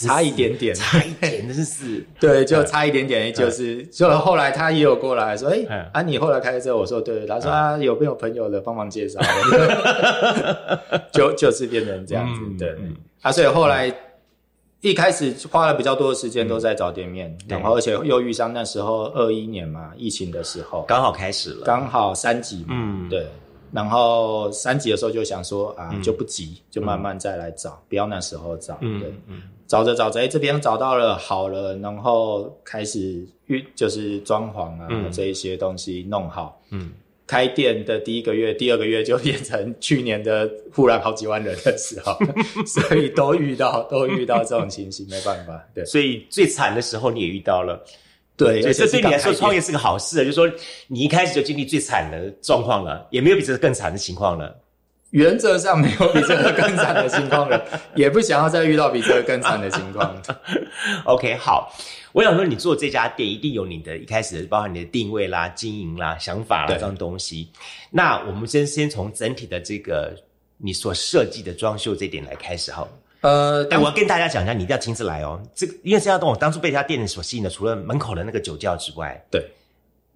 差一点点，差一点，真是。[laughs] 对，就差一点点，就是就后来他也有过来说，哎、嗯。啊，你后来开车，我说对，他说啊，有没有朋友的帮忙介绍？[laughs] 就就是变成这样子，嗯对嗯。啊，所以后来一开始花了比较多的时间都在找店面，对。然后而且又遇上那时候二一年嘛，疫情的时候，刚好开始了，刚好三级嘛，嗯。对。然后三级的时候就想说啊，嗯。就不急，就慢慢再来找，不要那时候找。嗯对，嗯找着找着，哎，这边找到了，好了，然后开始运就是装潢啊、嗯这一些东西弄好。嗯开店的第一个月、第二个月就变成去年的忽然好几万人的时候，[laughs] 所以都遇到都遇到这种情形，没办法。对所以最惨的时候你也遇到了，对，所以这对你来说创业是是个好事，就是说你一开始就经历最惨的状况了，也没有比这个更惨的情况了。原则上没有比这个更惨的情况了，也不想要再遇到比这个更惨的情况。[laughs] OK，好，我想说你做这家店一定有你的一开始包含你的定位啦、经营啦、想法啦对这样东西。那我们先先从整体的这个你所设计的装修这点来开始哈。呃，哎，我要跟大家讲一下，你一定要亲自来哦。这个因为这家店我当初被这家店所吸引的，除了门口的那个酒窖之外，对，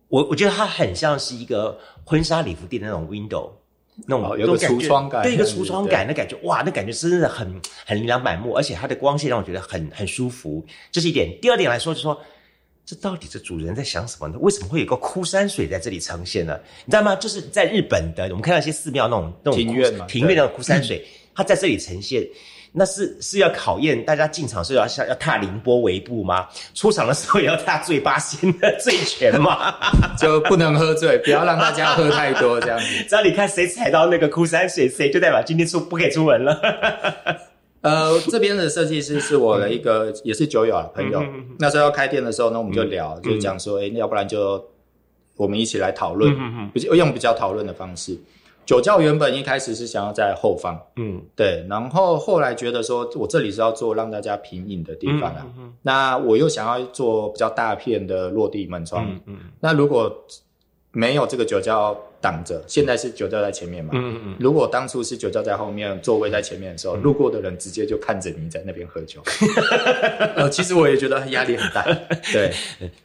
我我觉得它很像是一个婚纱礼服店的那种 window，那种哦有个橱窗感对一个橱窗感的感觉，哇，那感觉真的很很琳琅满目，而且它的光线让我觉得很很舒服，这是一点。第二点来说，就是说。这到底这主人在想什么呢？为什么会有个枯山水在这里呈现呢？你知道吗？就是在日本的，我们看到一些寺庙那种那种庭院嘛庭院那种枯山水，它在这里呈现，那是是要考验大家进场是要像要踏凌波微步吗？出场的时候也要踏醉八仙的醉拳吗？[laughs] 就不能喝醉，不要让大家喝太多这样子。[laughs] 只要你看谁踩到那个枯山水，谁就代表今天出不可以出门了。[laughs] 呃，这边的设计师是我的一个也是酒友啊朋友。嗯嗯嗯那时候要开店的时候呢，我们就聊，就讲说，哎、要不然就我们一起来讨论，比较用比较讨论的方式。酒窖原本一开始是想要在后方，嗯。对，然后后来觉得说我这里是要做让大家品饮的地方啊，嗯嗯那我又想要做比较大片的落地门窗，嗯嗯。那如果没有这个酒窖挡着，现在是酒窖在前面嘛，嗯嗯如果当初是酒窖在后面，座位在前面的时候，路过的人直接就看着你在那边喝酒。呃，[laughs] 其实我也觉得压力很大。[laughs] 对，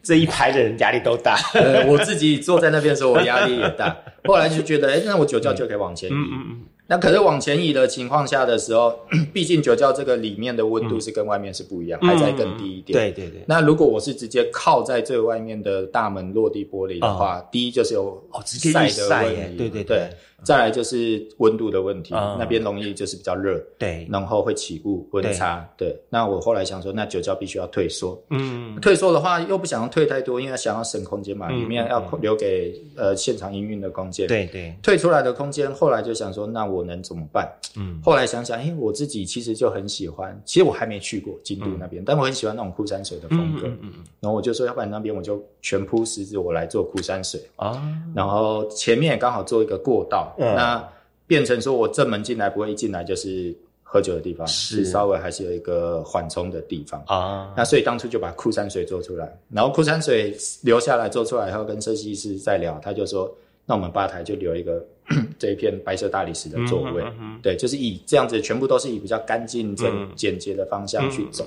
这一排的人压力都大。[laughs] 呃，我自己坐在那边的时候，我压力也大。后来就觉得，哎、那我酒窖就可以往前移。嗯嗯那可是往前移的情况下的时候，[clears throat] 毕竟酒窖这个里面的温度是跟外面是不一样，嗯，还在更低一点。对对对。那如果我是直接靠在最外面的大门落地玻璃的话，第一就是有哦直接晒的日晒问题，对对对对再来就是温度的问题，嗯那边容易就是比较热，对，然后会起雾温差。对，那我后来想说，那酒窖必须要退缩。嗯退缩的话，又不想要退太多，因为想要省空间嘛，嗯里面要留给呃现场营运的空间。，对对，退出来的空间，后来就想说，那我能怎么办？嗯后来想想，哎，我自己其实就很喜欢，其实我还没去过京都那边，但我很喜欢那种枯山水的风格。嗯嗯然后我就说，要不然那边我就全铺石子，我来做枯山水。啊，然后前面也刚好做一个过道，嗯。那变成说我正门进来不会一进来就是喝酒的地方，是。稍微还是有一个缓冲的地方。啊，那所以当初就把枯山水做出来，然后枯山水留下来做出来以后，跟设计师在聊，他就说，那我们吧台就留一个 [coughs] 这一片白色大理石的座位，嗯嗯嗯对，就是以这样子，全部都是以比较干净、整、嗯。简洁的方向去走。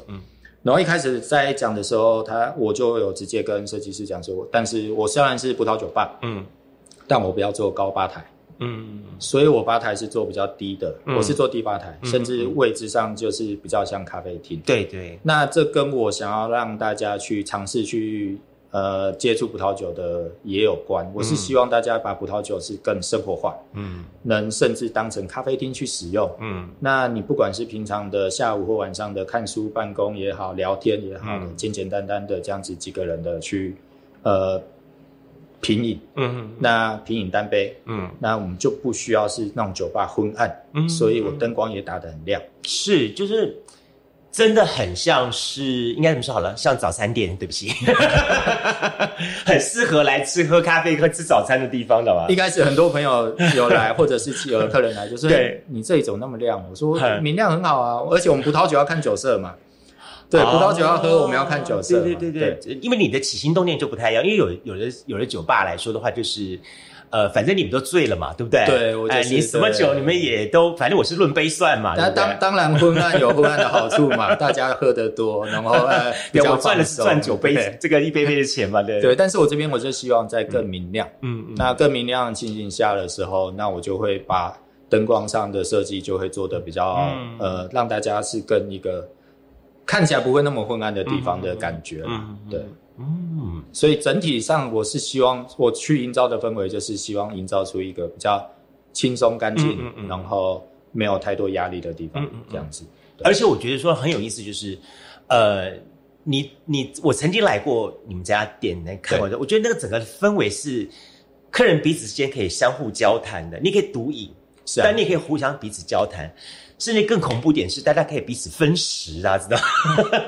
嗯然后一开始在讲的时候，他我就有直接跟设计师讲说，但是我虽然是葡萄酒吧，嗯。但我不要做高吧台，嗯。所以我吧台是做比较低的，嗯。我是做低吧台，甚至位置上就是比较像咖啡厅。对对，那这跟我想要让大家去尝试去呃接触葡萄酒的也有关。我是希望大家把葡萄酒是更生活化，嗯能甚至当成咖啡厅去使用。嗯那你不管是平常的下午或晚上的看书、办公也好，聊天也好，嗯简简单单的这样子几个人的去呃品饮，嗯那品饮单杯，嗯，那我们就不需要是那种酒吧昏暗，嗯所以我灯光也打得很亮。是就是。真的很像是，应该怎么说好了？像早餐店，对不起，[laughs] 很适合来吃喝咖啡、喝吃早餐的地方的吧一？开始很多朋友有来，[laughs] 或者是有客人来，就是对：“你这里怎么那么亮？”我说很：“明亮很好啊，而且我们葡萄酒要看酒色嘛。对，葡萄酒要喝，我们要看酒色对对对对，因为你的起心动念就不太一样，因为有有的有的酒吧来说的话，就是。呃，反正你们都醉了嘛，对不对？对我就是哎，你什么酒你们也都，反正我是论杯算嘛，那？当当然昏暗有昏暗的好处嘛，[laughs] 大家喝得多，然后呃，[laughs] 比对，较我赚的是赚酒杯这个一杯杯的钱嘛，对对，但是我这边我就希望在更明亮。嗯嗯那更明亮的情形下的时候，那我就会把灯光上的设计就会做的比较、嗯呃，让大家是跟一个看起来不会那么昏暗的地方的感觉啦。嗯嗯对，嗯。所以整体上我是希望我去营造的氛围，就是希望营造出一个比较轻松干净，然后没有太多压力的地方，这样子。而且我觉得说很有意思，就是呃，你你我曾经来过你们家店来看过的，我觉得那个整个氛围是客人彼此之间可以相互交谈的，你可以独饮，是啊。但你也可以互相彼此交谈，甚至更恐怖点是，大家可以彼此分食啊，知道？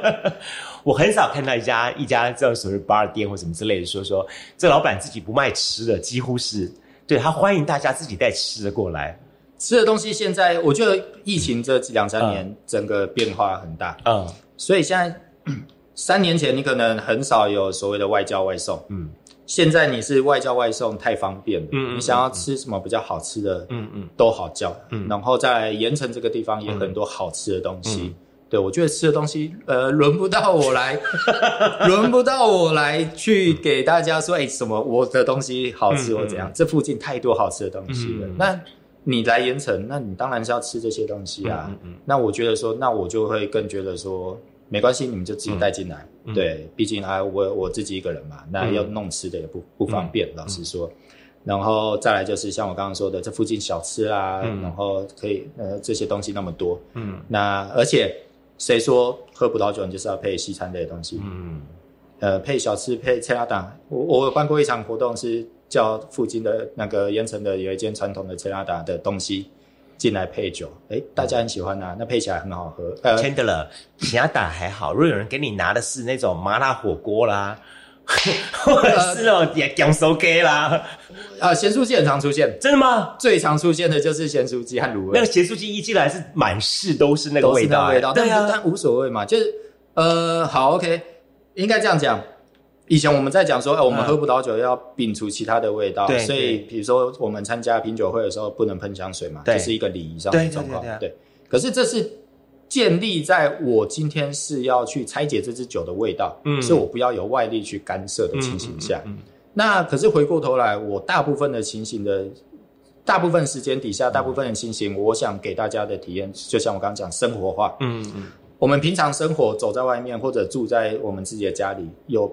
[laughs] 我很少看到一家一家这种所谓 bar 店或什么之类的，说说这老板自己不卖吃的，几乎是对他欢迎大家自己带吃的过来。吃的东西现在我觉得疫情这两三年整个变化很大，嗯。所以现在三年前你可能很少有所谓的外交外送，嗯现在你是外交外送太方便了，嗯嗯你想要吃什么比较好吃的，嗯嗯都好叫，嗯然后在盐城这个地方也很多好吃的东西。嗯对，我觉得吃的东西，呃，轮不到我来，[laughs] 轮不到我来去给大家说，哎、什么我的东西好吃嗯或怎样？这附近太多好吃的东西了。嗯那你来盐城，那你当然是要吃这些东西啊。那我觉得说，那我就会更觉得说，没关系，你们就自己带进来。对，毕竟啊，我我自己一个人嘛，那要弄吃的也不不方便，老实说。然后再来就是像我刚刚说的，这附近小吃啊，然后可以呃这些东西那么多，嗯，那而且谁说喝葡萄酒你就是要配西餐类的东西？嗯，呃，配小吃配菜拉档，我我有办过一场活动是。叫附近的那个盐城的有一间传统的切拉达的东西进来配酒，哎，大家很喜欢呐，那配起来很好喝。呃，Chandler，其他打还好，如果有人给你拿的是那种麻辣火锅啦，[laughs] 或者是那种酱手给啦，啊，咸酥鸡很常出现，真的吗？最常出现的就是咸酥鸡和卤味。那个咸酥鸡一进来是满室都是那个味道，味道，对啊，但无所谓嘛，就是呃，好，OK，应该这样讲。以前我们在讲说，哎，我们喝葡萄酒要摒除其他的味道，所以比如说我们参加品酒会的时候不能喷香水嘛，这是一个礼仪上的状况。对，可是这是建立在我今天是要去拆解这支酒的味道，嗯，是我不要有外力去干涉的情形下。那可是回过头来，我大部分的情形的，大部分时间底下，大部分的情形，我想给大家的体验，就像我刚刚讲，生活化。嗯嗯，我们平常生活走在外面或者住在我们自己的家里有。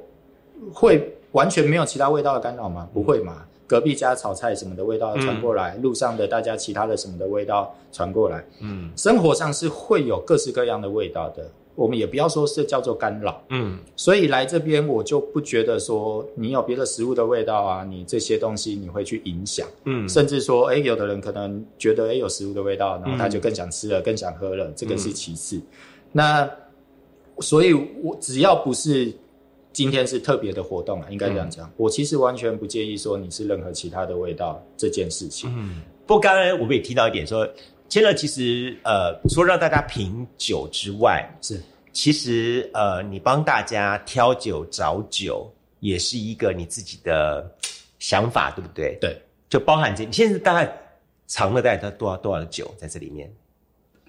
会完全没有其他味道的干扰吗？不会嘛。隔壁家炒菜什么的味道传过来，路上的大家其他的什么的味道传过来。嗯，生活上是会有各式各样的味道的。我们也不要说是叫做干扰。嗯，所以来这边我就不觉得说你有别的食物的味道啊，你这些东西你会去影响。嗯，甚至说，哎，有的人可能觉得哎有食物的味道，然后他就更想吃了，更想喝了，这个是其次。那所以，我只要不是。今天是特别的活动啊，应该这样讲。我其实完全不介意说你是任何其他的味道这件事情。嗯，不过刚才我们也提到一点，说千乐其实呃，除了让大家品酒之外，是其实呃，你帮大家挑酒找酒也是一个你自己的想法，对不对？对，就包含这，你现在大概藏了大概多少多少的酒在这里面？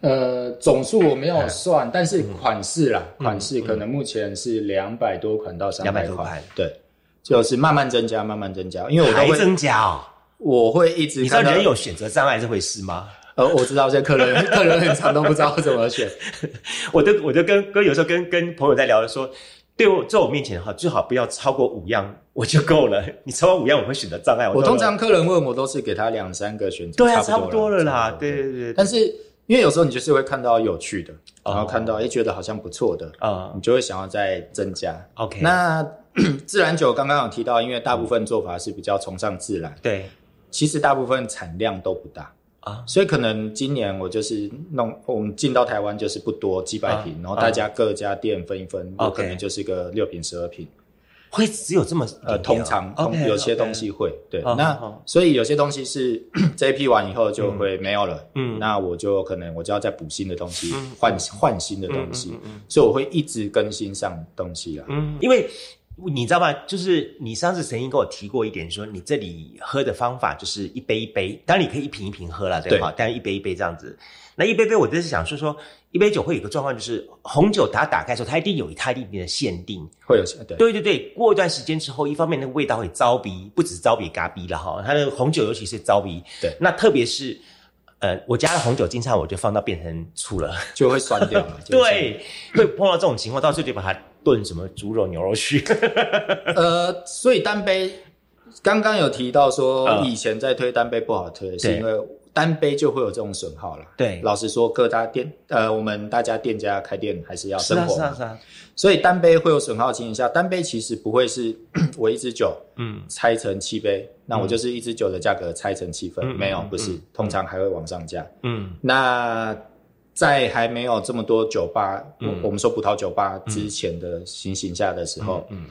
呃，总数我没有算，但是款式啦，款式可能目前是两百多款到三百款，对，就是慢慢增加，慢慢增加，因为我还增加哦，我会一直。你知道人有选择障碍这回事吗？呃，我知道，现在客人 [laughs] 客人很长都不知道怎么选，[laughs] 我就我就跟跟有时候跟跟朋友在聊说，对我在我面前的话，最好不要超过五样，我就够了。[laughs] 你超过五样，我会选择障碍。我通常客人问我都是给他两三个选择，对啊，差不多了啦，对对对，但是。因为有时候你就是会看到有趣的，然后看到哎觉得好像不错的，啊，你就会想要再增加。OK，那 [clears throat] 自然酒刚刚有提到，因为大部分做法是比较崇尚自然，对，其实大部分产量都不大啊，所以可能今年我就是弄我们进到台湾就是不多几百瓶，然后大家各家店分一分，有可能就是个六瓶十二瓶。会只有这么呃，通常有些东西会对，那所以有些东西是 [coughs] 这一批完以后就会没有了，嗯，那我就可能我就要再补新的东西，换换新的东西，嗯所以我会一直更新上东西啊，嗯，因为你知道吗？就是你上次曾经跟我提过一点，说你这里喝的方法就是一杯一杯，当然你可以一瓶一瓶喝了，对吧？但一杯一杯这样子。那一杯杯，我就是想说说，一杯酒会有一个状况，就是红酒它打开的时候，它一定有它一定的限定，会有对对对对。过一段时间之后，一方面那个味道会糟鼻，不只是糟鼻嘎鼻了哈。它的红酒尤其是糟鼻，对。那特别是呃，我加了红酒，经常我就放到变成醋了，就会酸掉了。[laughs] 对，会碰到这种情况，到时候就把它炖什么猪肉、牛肉去。[laughs] 呃，所以单杯刚刚有提到说，以前在推单杯不好推，是因为。单杯就会有这种损耗了。对，老实说，各大店呃，我们大家店家开店还是要生活，是啊是啊。所以单杯会有损耗情况下，单杯其实不会是 [coughs] 我一支酒，嗯，拆成七杯，那我就是一支酒的价格拆成七份，没有，不是，通常还会往上加。嗯，那在还没有这么多酒吧，我我们说葡萄酒吧之前的情形下的时候，嗯，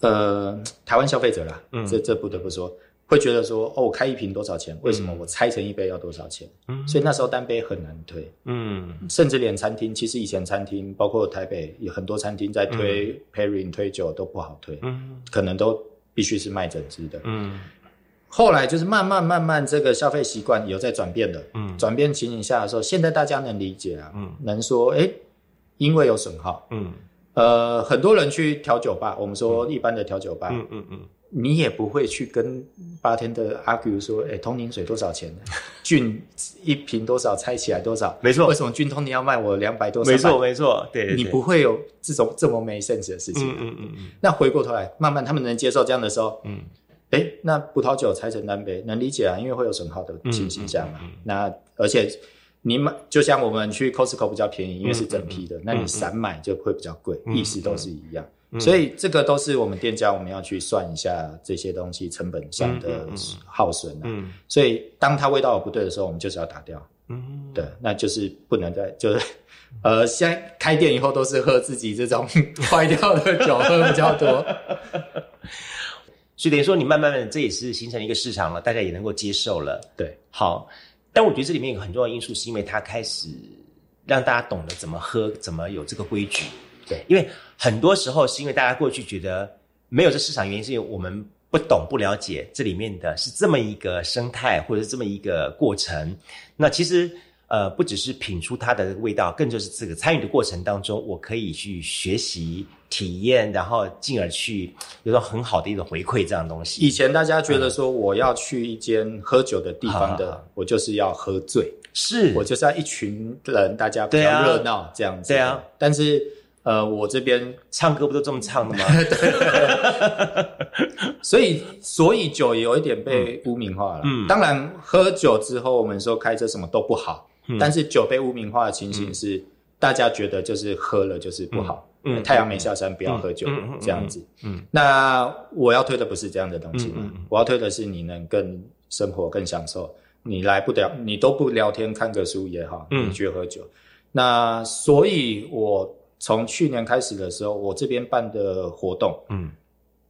呃，台湾消费者啦，这这不得不说。会觉得说哦，我开一瓶多少钱？为什么我拆成一杯要多少钱？嗯，所以那时候单杯很难推。嗯，甚至连餐厅，其实以前餐厅，包括台北有很多餐厅在推 pairing 推酒都不好推。嗯，可能都必须是卖整支的。嗯，后来就是慢慢慢慢这个消费习惯有在转变的。嗯，转变情形下的时候，现在大家能理解啊。嗯，能说哎，因为有损耗。嗯，呃，很多人去调酒吧，我们说一般的调酒吧。嗯嗯嗯。你也不会去跟八天的 argue 说，哎，通宁水多少钱？[laughs] 菌一瓶多少？拆起来多少？没错为什么菌通宁要卖我两百多？没错没错，对你不会有这种这么没 sense 的事情。嗯嗯嗯嗯，那回过头来，慢慢他们能接受这样的时候，嗯，哎，那葡萄酒拆成单杯能理解啊，因为会有损耗的情形下嘛。那而且你买，就像我们去 Costco 比较便宜，因为是整批的，那你散买就会比较贵，意思都是一样。所以这个都是我们店家我们要去算一下这些东西成本上的耗损啊。所以当它味道有不对的时候，我们就是要打掉。嗯，对，那就是不能再就是。[laughs] 呃，现在开店以后都是喝自己这种 [laughs] 坏掉的酒喝比较多。[laughs] 所以等于说你慢慢的这也是形成一个市场了，大家也能够接受了。对，好，但我觉得这里面有个很重要的因素，是因为它开始让大家懂得怎么喝，怎么有这个规矩。对，因为很多时候是因为大家过去觉得没有这市场，原因是因为我们不懂、不了解这里面的是这么一个生态，或者是这么一个过程。那其实呃，不只是品出它的味道，更就是这个参与的过程当中，我可以去学习、体验，然后进而去有种很好的一种回馈这样的东西。以前大家觉得说我要去一间喝酒的地方的，好我就是要喝醉，是。我就是要一群人大家比较热闹这样子。对啊，但是呃，我这边唱歌不都这么唱的吗？[laughs] 所以所以酒有一点被污名化了。嗯，当然喝酒之后，我们说开车什么都不好，嗯。但是酒被污名化的情形是，大家觉得就是喝了就是不好。嗯。太阳没下山，不要喝酒，这样子。嗯。那我要推的不是这样的东西嘛，我要推的是你能更生活、更享受。你来不了，你都不聊天，看个书也好，嗯。你去喝酒。那所以，我从去年开始的时候，我这边办的活动，嗯。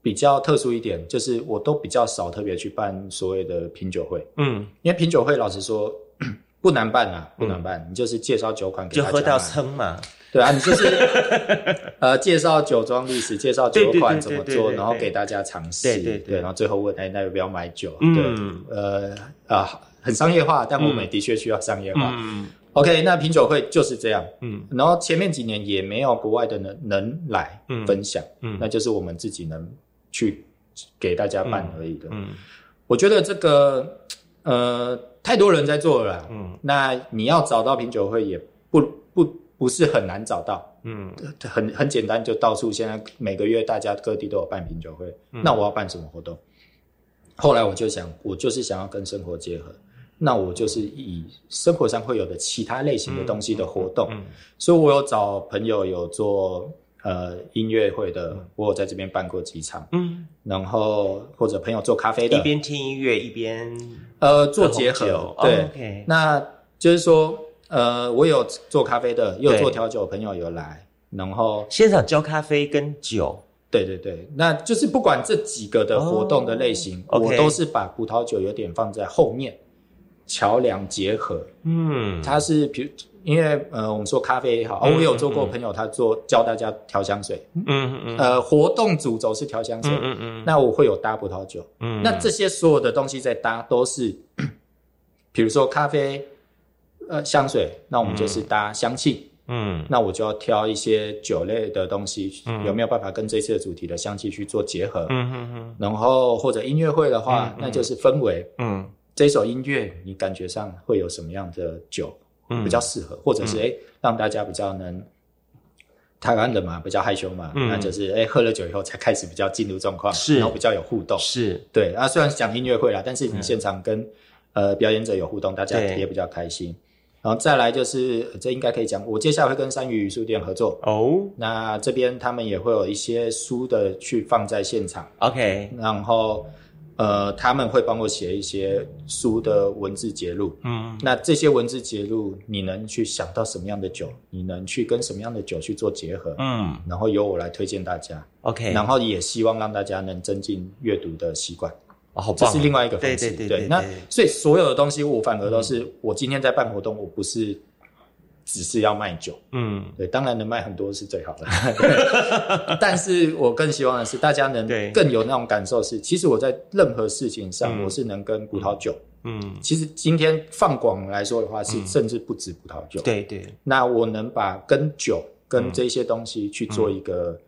比较特殊一点，就是我都比较少特别去办所谓的品酒会，嗯，因为品酒会老实说 [clears throat] 不难办啊，不难办，你就是介绍酒款给大家就喝到买撑嘛。对啊，你就是 [laughs] 呃介绍酒庄历史，介绍酒款怎么做，对对对对对然后给大家尝试，对对对。然后最后问哎那要不要买酒？嗯。对，呃啊很商业化，但我们也的确需要商业化。嗯 OK，那品酒会就是这样，嗯。然后前面几年也没有国外的人能来嗯。分享，嗯。那就是我们自己能去给大家办而已的。嗯。我觉得这个呃太多人在做了啦，嗯。那你要找到品酒会也不不不是很难找到，嗯。很很简单，就到处现在每个月大家各地都有办品酒会，嗯。那我要办什么活动？后来我就想，我就是想要跟生活结合，那我就是以生活上会有的其他类型的东西的活动，嗯。所以我有找朋友有做呃音乐会的，我有在这边办过几场，嗯，然后或者朋友做咖啡的，一边听音乐一边呃做结合对、哦，OK。那就是说呃我有做咖啡的，也有做调酒的朋友有来，然后现场教咖啡跟酒，对对对，那就是不管这几个的活动的类型，哦我都是把葡萄酒有点放在后面，桥梁结合。嗯，它是比如因为呃，我们说咖啡也好，我有做过朋友他做教大家调香水，嗯嗯嗯。呃，活动主轴是调香水，嗯嗯嗯。那我会有搭葡萄酒，嗯。那这些所有的东西在搭都是，[clears throat] 比如说咖啡，呃，香水，那我们就是搭香气。嗯。那我就要挑一些酒类的东西，嗯。有没有办法跟这次的主题的香气去做结合？嗯嗯然后或者音乐会的话，那就是氛围。嗯这首音乐你感觉上会有什么样的酒嗯。比较适合，或者是哎、诶让大家比较能。台湾人嘛，比较害羞嘛，嗯。那就是哎、喝了酒以后才开始比较进入状况，是。然后比较有互动。是。对啊，虽然讲音乐会啦，但是你现场跟、呃表演者有互动，大家也比较开心。然后再来就是，呃这应该可以讲，我接下来会跟三鱼书店合作。哦。那这边他们也会有一些书的去放在现场，，OK，然后呃他们会帮我写一些书的文字节录。嗯那这些文字节录，你能去想到什么样的酒，你能去跟什么样的酒去做结合，嗯然后由我来推荐大家，，OK，然后也希望让大家能增进阅读的习惯。哦好棒，这是另外一个方对式。对对对，那所以所有的东西，我反而都是、我今天在办活动，我不是只是要卖酒，嗯对，当然能卖很多是最好的，[laughs] 对但是我更希望的是大家能更有那种感受是，其实我在任何事情上，嗯我是能跟葡萄酒。嗯，其实今天放广来说的话，是甚至不止葡萄酒。，对对，那我能把跟酒跟这些东西去做一个、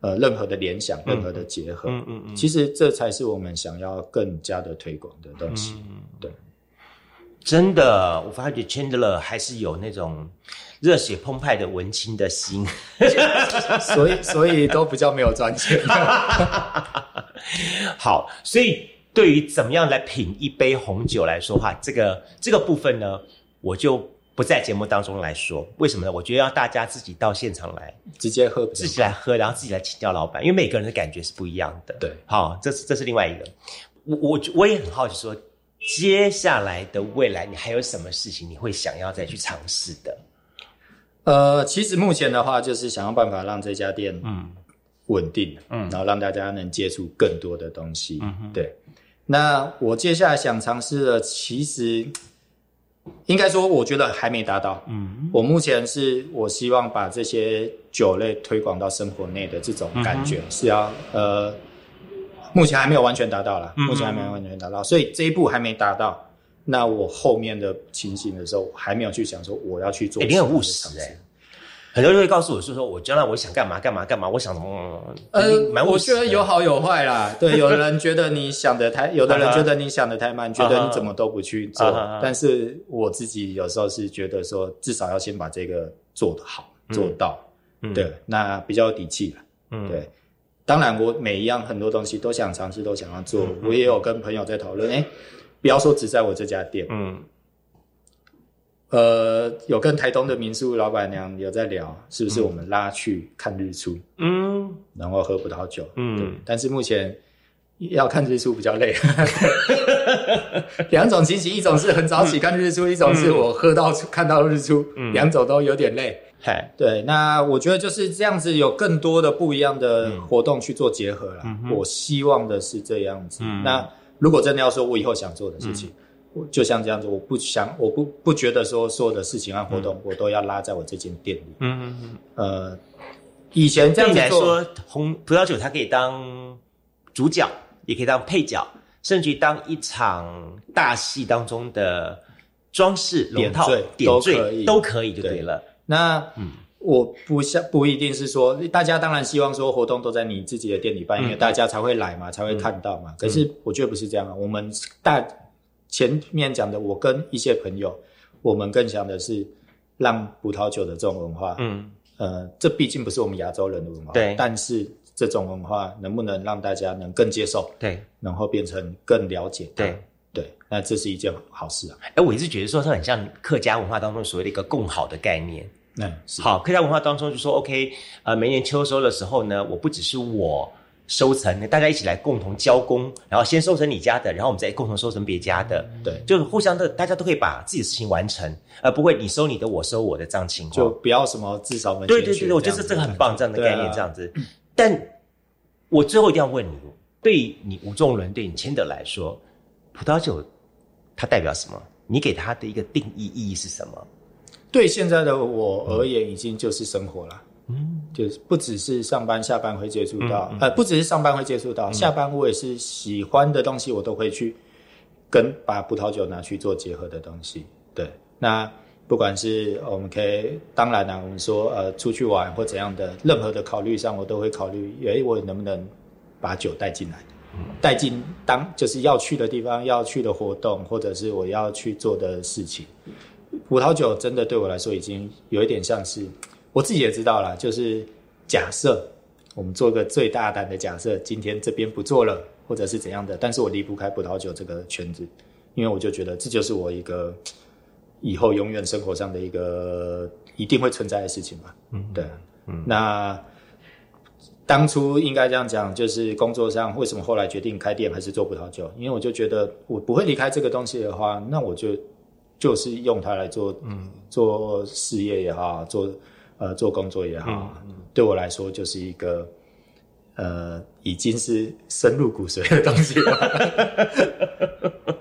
呃任何的联想、任何的结合。嗯嗯嗯其实这才是我们想要更加的推广的东西。嗯对，真的，我发觉 Chandler 还是有那种热血澎湃的文青的心。[laughs] 所以所以都比较没有赚钱。[laughs] 好，所以对于怎么样来品一杯红酒来说话，这个这个部分呢，我就不在节目当中来说。为什么呢？我觉得要大家自己到现场来，直接喝自己来喝，然后自己来请教老板，因为每个人的感觉是不一样的。对好，这是这是另外一个。我我我也很好奇说，接下来的未来，你还有什么事情你会想要再去尝试的？呃，其实目前的话，就是想要办法让这家店嗯稳定，嗯然后让大家能接触更多的东西。嗯对，那我接下来想尝试的，其实应该说，我觉得还没达到。嗯我目前是我希望把这些酒类推广到生活内的这种感觉，是要呃，目前还没有完全达到啦，嗯目前还没有完全达到，所以这一步还没达到。那我后面的情形的时候，我还没有去想说我要去做。你很务实欸很多人会告诉我是，说我将来我想干嘛干嘛干嘛，我想什么，呃你蛮，务我觉得有好有坏啦。[laughs] 对，有的人觉得你想的太，有的人觉得你想的太慢，觉得你怎么都不去做。但是我自己有时候是觉得说，至少要先把这个做得好，做到。嗯对，那比较有底气了。嗯对，当然我每一样很多东西都想尝试，都想要做。嗯我也有跟朋友在讨论，哎，不要说只在我这家店，嗯呃，有跟台东的民宿老板娘有在聊，是不是我们拉去看日出？嗯然后喝葡萄酒。嗯对，但是目前要看日出比较累。[laughs] 两种情形，一种是很早起看日出，一种是我喝到看到日出，嗯两种都有点累。嗨，对，那我觉得就是这样子，有更多的不一样的活动去做结合啦。我希望的是这样子。嗯那如果真的要说我以后想做的事情，我就像这样子，我不想，我不不觉得说所有的事情和活动，我都要拉在我这间店里。嗯嗯嗯，呃，以前这样子来，说，红葡萄酒它可以当主角，也可以当配角，甚至于当一场大戏当中的装饰龙套点缀都可以缀都可以就对了。那嗯我不像不一定是说，大家当然希望说活动都在你自己的店里办，因为大家才会来嘛，才会看到嘛。可是我觉得不是这样啊，我们大前面讲的，我跟一些朋友，我们更想的是让葡萄酒的这种文化，嗯呃，这毕竟不是我们亚洲人的文化，对但是这种文化能不能让大家能更接受，对然后变成更了解？对。对，那这是一件好事啊。哎，我一直觉得说它很像客家文化当中所谓的一个共好的概念。嗯，是好，客家文化当中就说，OK，呃，每年秋收的时候呢，我不只是我收成，大家一起来共同交工，然后先收成你家的，然后我们再共同收成别家的，对，就是互相的，大家都可以把自己的事情完成，而不会你收你的，我收我的这样情况。就不要什么至少门前对对对对，我觉得这个很棒，这样的概念，啊这样子。但我最后一定要问你，对你吴仲伦，对你千德来说，葡萄酒它代表什么？你给它的一个定义意义是什么？对现在的我而言，已经就是生活了。嗯，就是不只是上班下班会接触到，呃，不只是上班会接触到，下班我也是喜欢的东西，我都会去跟把葡萄酒拿去做结合的东西。对，那不管是我们可以，当然啦，我们说呃出去玩或怎样的，任何的考虑上，我都会考虑，诶，我能不能把酒带进来，带进当就是要去的地方、要去的活动，或者是我要去做的事情。葡萄酒真的对我来说已经有一点像是，我自己也知道了，就是假设我们做个最大胆的假设，今天这边不做了，或者是怎样的，但是我离不开葡萄酒这个圈子，因为我就觉得这就是我一个以后永远生活上的一个一定会存在的事情吧。嗯，对，嗯，那当初应该这样讲，就是工作上为什么后来决定开店还是做葡萄酒？因为我就觉得我不会离开这个东西的话，那我就就是用它来做，嗯，做事业也好，做呃做工作也好，对我来说就是一个呃已经是深入骨髓的东西了。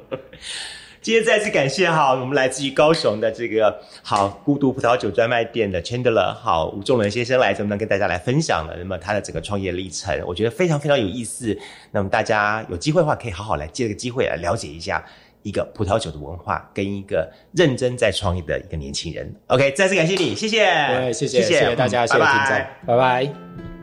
[laughs] 今天再次感谢哈，我们来自于高雄的这个好孤独葡萄酒专卖店的 Chandler 好吴仲伦先生来这么跟大家来分享了那么他的整个创业历程，我觉得非常非常有意思。那么大家有机会的话，可以好好来借这个机会来了解一下一个葡萄酒的文化，跟一个认真在创业的一个年轻人。OK，再次感谢你，谢谢，对，谢谢谢谢大家，谢谢听众，拜拜